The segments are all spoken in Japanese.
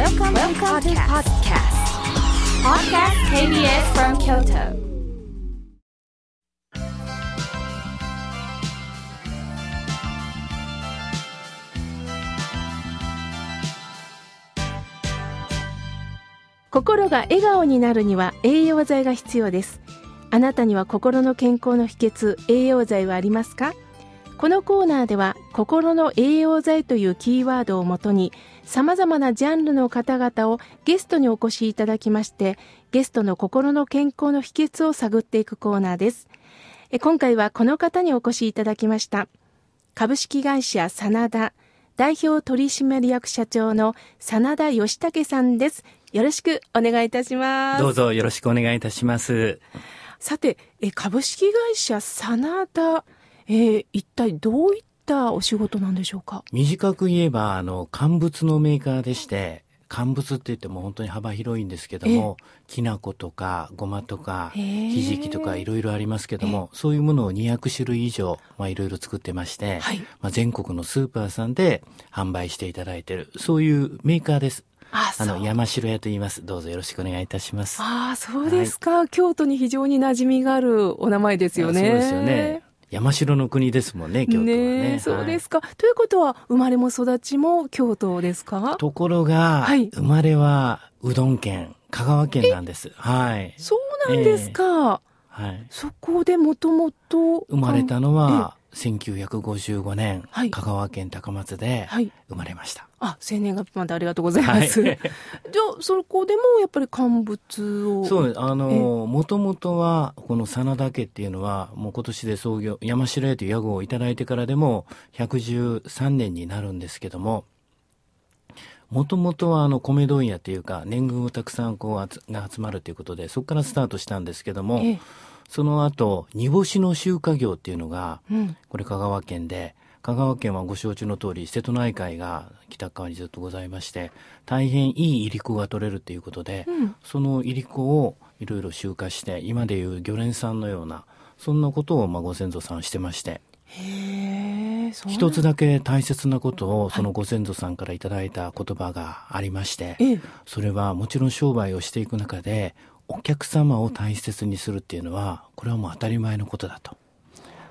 Welcome, Welcome to podcast. Podcast KBS from Kyoto. 心が笑顔になるには栄養剤が必要ですあなたには心の健康の秘訣栄養剤はありますかこのコーナーでは心の栄養剤というキーワードをもとに様々なジャンルの方々をゲストにお越しいただきましてゲストの心の健康の秘訣を探っていくコーナーです。今回はこの方にお越しいただきました株式会社真田代表取締役社長の真田義武さんです。よろしくお願いいたします。どうぞよろしくお願いいたします。さて株式会社真田えー、一体どういったお仕事なんでしょうか？短く言えば、あの、乾物のメーカーでして、乾物って言っても本当に幅広いんですけども、きな粉とかごまとかひじきとかいろいろありますけども、そういうものを200種類以上、まあいろいろ作ってまして、はい、まあ全国のスーパーさんで販売していただいている、そういうメーカーです。ああの、山城屋と言います。どうぞよろしくお願いいたします。ああ、そうですか、はい、京都に非常に馴染みがあるお名前ですよね。そうですよね。山城の国ですもんね、京都はね。ねそうですか、はい、ということは、生まれも育ちも京都ですか？ところが、はい、生まれはうどん県、香川県なんです。はい。そうなんですか。えー、はい。そこでもともと。生まれたのは、1955年、はい、香川県高松で生まれました。あ、生年月日までありがとうございます。はい、じゃあ、そこでもやっぱり乾物を。そうです。あの、もともとは、この真田家っていうのは、もう今年で創業、山城屋という屋号をいただいてからでも、113年になるんですけども、もともとはあの米問屋っていうか年貢をたくさんこうが集まるということでそこからスタートしたんですけども、その後煮干しの集荷業っていうのが、これ香川県で香川県はご承知の通り瀬戸内海が北側にずっとございまして大変いいいりこが取れるということで、うん、そのいりこをいろいろ集荷して今でいう魚連さんのようなそんなことをまあご先祖さんしてまして一つだけ大切なことをそのご先祖さんからいただいた言葉がありまして、はい、それはもちろん商売をしていく中でお客様を大切にするっていうのはこれはもう当たり前のことだと。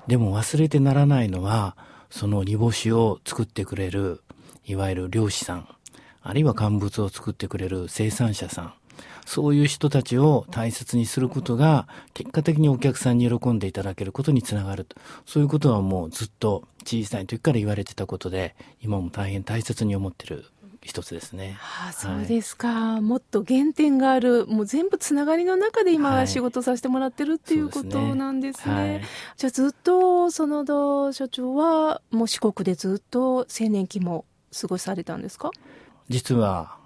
でも忘れてならないのはその煮干しを作ってくれるいわゆる漁師さんあるいは乾物を作ってくれる生産者さんそういう人たちを大切にすることが、結果的にお客さんに喜んでいただけることにつながると。そういうことはもうずっと小さい時から言われてたことで、今も大変大切に思ってる一つですね。ああそうですか、はい、もっと原点がある、もう全部つながりの中で今、仕事させてもらってるっていうことなんですね。はい、じゃあずっと園田社長は、もう四国でずっと青年期も過ごされたんですか？実は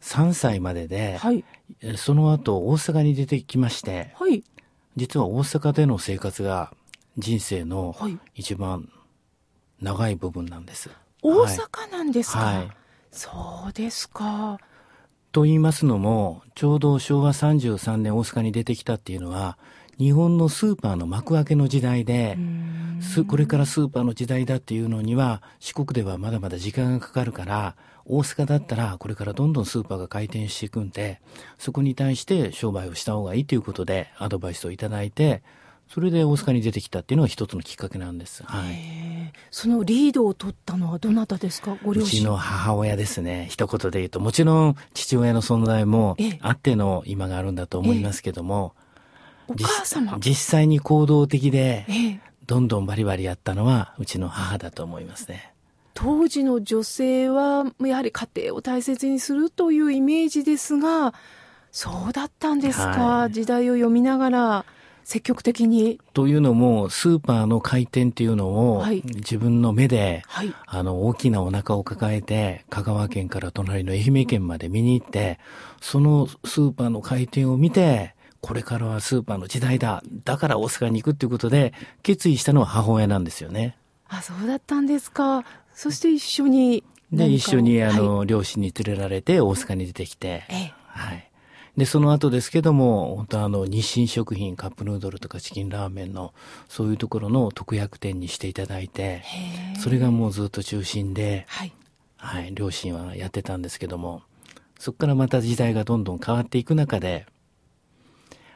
3歳までで、はい、その後大阪に出てきまして、はい、実は大阪での生活が人生の一番長い部分なんです。大阪なんですか、はい、そうですか。と言いますのも、ちょうど昭和33年大阪に出てきたっていうのは、日本のスーパーの幕開けの時代で、これからスーパーの時代だっていうのには、四国ではまだまだ時間がかかるから、大阪だったらこれからどんどんスーパーが回転していくんで、そこに対して商売をした方がいいということでアドバイスをいただいて、それで大阪に出てきたっていうのが一つのきっかけなんです。はい。そのリードを取ったのはどなたですか？ご両親。うちの母親ですね。一言で言うと、もちろん父親の存在もあっての今があるんだと思いますけども、お母様？実際に行動的で、どんどんバリバリやったのはうちの母だと思いますね。当時の女性はやはり家庭を大切にするというイメージですがそうだったんですか、はい、時代を読みながら積極的に。というのもスーパーの開店っていうのを、はい、自分の目で、はい、あの大きなお腹を抱えて香川県から隣の愛媛県まで見に行ってそのスーパーの開店を見てこれからはスーパーの時代だ。だから大阪に行くっていうことで決意したのは母親なんですよね。あそうだったんですか。そして一緒にで、一緒に、あの、はい、両親に連れられて大阪に出てきて、ええ、はい。で、その後ですけども、本当あの、日清食品、カップヌードルとかチキンラーメンの、そういうところの特約店にしていただいて、それがもうずっと中心で、はい。はい、両親はやってたんですけども、そこからまた時代がどんどん変わっていく中で、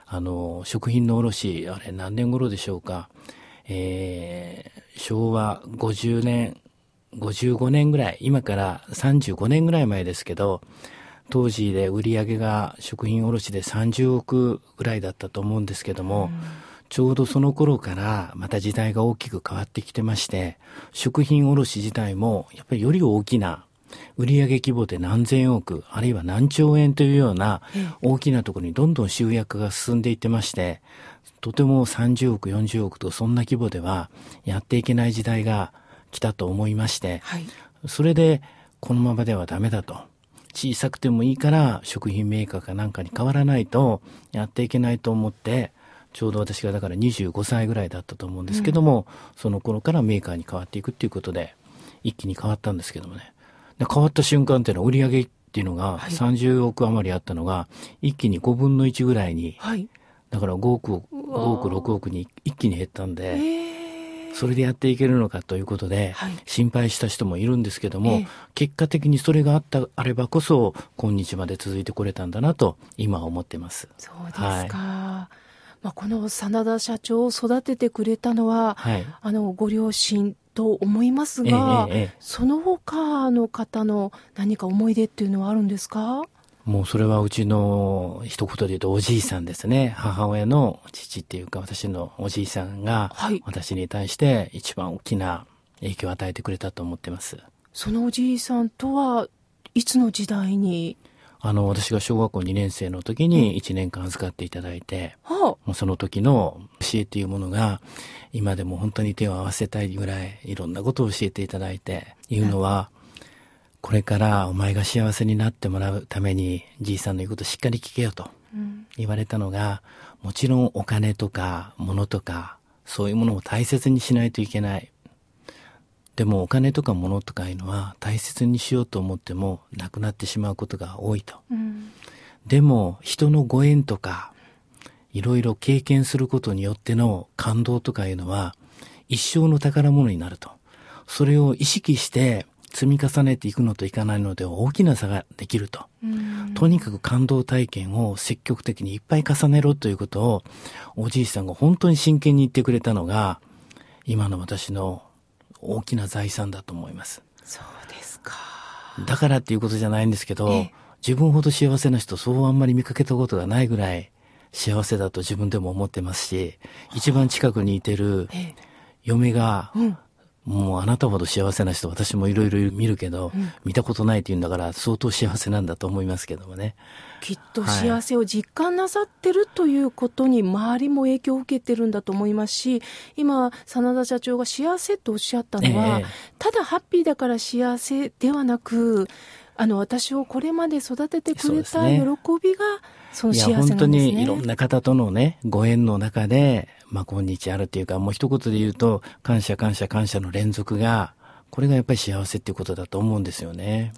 あの、食品の卸、あれ何年頃でしょうか。えー、昭和50年、55年ぐらい、今から35年ぐらい前ですけど、当時で売り上げが食品卸で30億ぐらいだったと思うんですけども、うん。ちょうどその頃からまた時代が大きく変わってきてまして、食品卸自体もやっぱりより大きな売上規模で何千億、あるいは何兆円というような大きなところにどんどん集約が進んでいってまして、とても30億、40億とそんな規模ではやっていけない時代が来たと思いまして、はい、それでこのままではダメだと。小さくてもいいから食品メーカーかなんかに変わらないとやっていけないと思って、ちょうど私がだから25歳ぐらいだったと思うんですけども、うん、その頃からメーカーに変わっていくっていうことで、一気に変わったんですけどもね。で変わった瞬間っていうのは売り上げってい。うのが30億余りあったのが、一気に5分の1ぐらいに、はい、だから5億、5億、6億に一気に減ったんで、それでやっていけるのかということで、心配した人もいるんですけども、結果的にそれがあったあればこそ、今日まで続いてこれたんだなと、今は思ってます。そうですか。はい。まあ、この真田社長を育ててくれたのは、はい、あのご両親と思いますが、えええ、その他の方の何か思い出っていうのはあるんですか？もうそれはうちの一言で言うとおじいさんですね。母親の父っていうか私のおじいさんが私に対して一番大きな影響を与えてくれたと思ってます。そのおじいさんとはいつの時代に？あの、私が小学校2年生の時に1年間預かっていただいて、うん、もうその時の教えっていうものが、今でも本当に手を合わせたいぐらい、いろんなことを教えていただいて、言うのは、これからお前が幸せになってもらうために、じいさんの言うことしっかり聞けよと言われたのが、もちろんお金とか物とか、そういうものを大切にしないといけない。でもお金とか物とかいうのは大切にしようと思ってもなくなってしまうことが多いと。うん、でも人のご縁とかいろいろ経験することによっての感動とかいうのは一生の宝物になると。それを意識して積み重ねていくのといかないので大きな差ができると。とにかく感動体験を積極的にいっぱい重ねろということをおじいさんが本当に真剣に言ってくれたのが今の私の大きな財産だと思います。そうですか。だからっていうことじゃないんですけど、自分ほど幸せな人そうあんまり見かけたことがないぐらい幸せだと自分でも思ってますし、一番近くにいてる嫁が、もうあなたほど幸せな人私もいろいろ見るけど、うん、見たことないって言うんだから相当幸せなんだと思いますけどもね。きっと幸せを実感なさってるということに周りも影響を受けてるんだと思いますし、今、真田社長が幸せとおっしゃったのは、えー、ただハッピーだから幸せではなく、あの、私をこれまで育ててくれた喜びが、その幸せなんですね。いや、本当にいろんな方とのね、ご縁の中で、まあ、今日あるっていうか、もう一言で言うと、感謝感謝感謝の連続が、これがやっぱり幸せっていうことだと思うんですよね。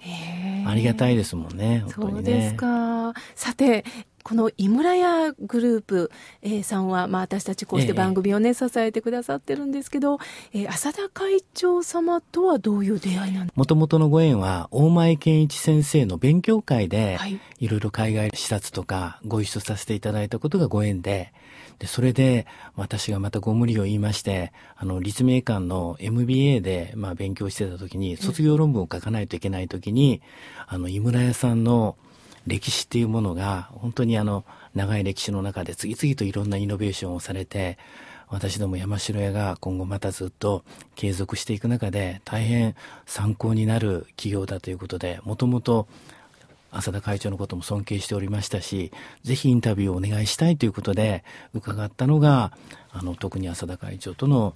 ありがたいですもんね、本当にね。そうですか。さて、この井村屋グループ、えー、さんは、まあ、私たちこうして番組をね、え支えてくださってるんですけど、えー、浅田会長様とはどういう出会いなんですか？もともとのご縁は、大前健一先生の勉強会で、はい、いろいろ海外視察とかご一緒させていただいたことがご縁で、で、それで、私がまたご無理を言いまして、あの、立命館の MBA で、まあ、勉強してた時に、卒業論文を書かないといけない時に、あの、井村屋さんの、歴史っていうものが本当にあの長い歴史の中で次々といろんなイノベーションをされて私ども山城屋が今後またずっと継続していく中で大変参考になる企業だということでもともと浅田会長のことも尊敬しておりましたし、ぜひインタビューをお願いしたいということで伺ったのが、あの、特に浅田会長との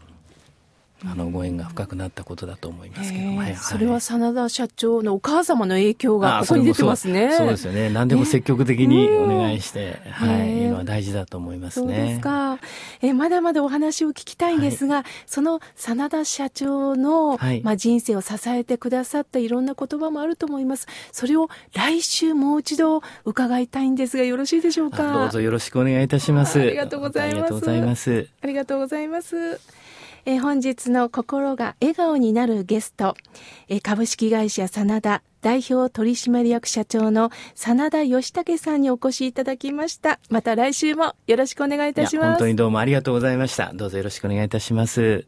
あのご縁が深くなったことだと思いますけど、はいはい、それは真田社長のお母様の影響がここに出てますね。そうですよね。何でも積極的にお願いして、はい、いうのは大事だと思いますね。そうですか。えまだまだお話を聞きたいんですが、はい、その真田社長の、はい、まあ人生を支えてくださったいろんな言葉もあると思います。それを来週もう一度伺いたいんですがよろしいでしょうか？どうぞよろしくお願いいたします。ありがとうございます。ありがとうございます。ありがとうございます。え本日の心が笑顔になるゲスト、え株式会社真田代表取締役社長の真田義武さんにお越しいただきました。また来週もよろしくお願いいたします。本当にどうもありがとうございました。どうぞよろしくお願いいたします。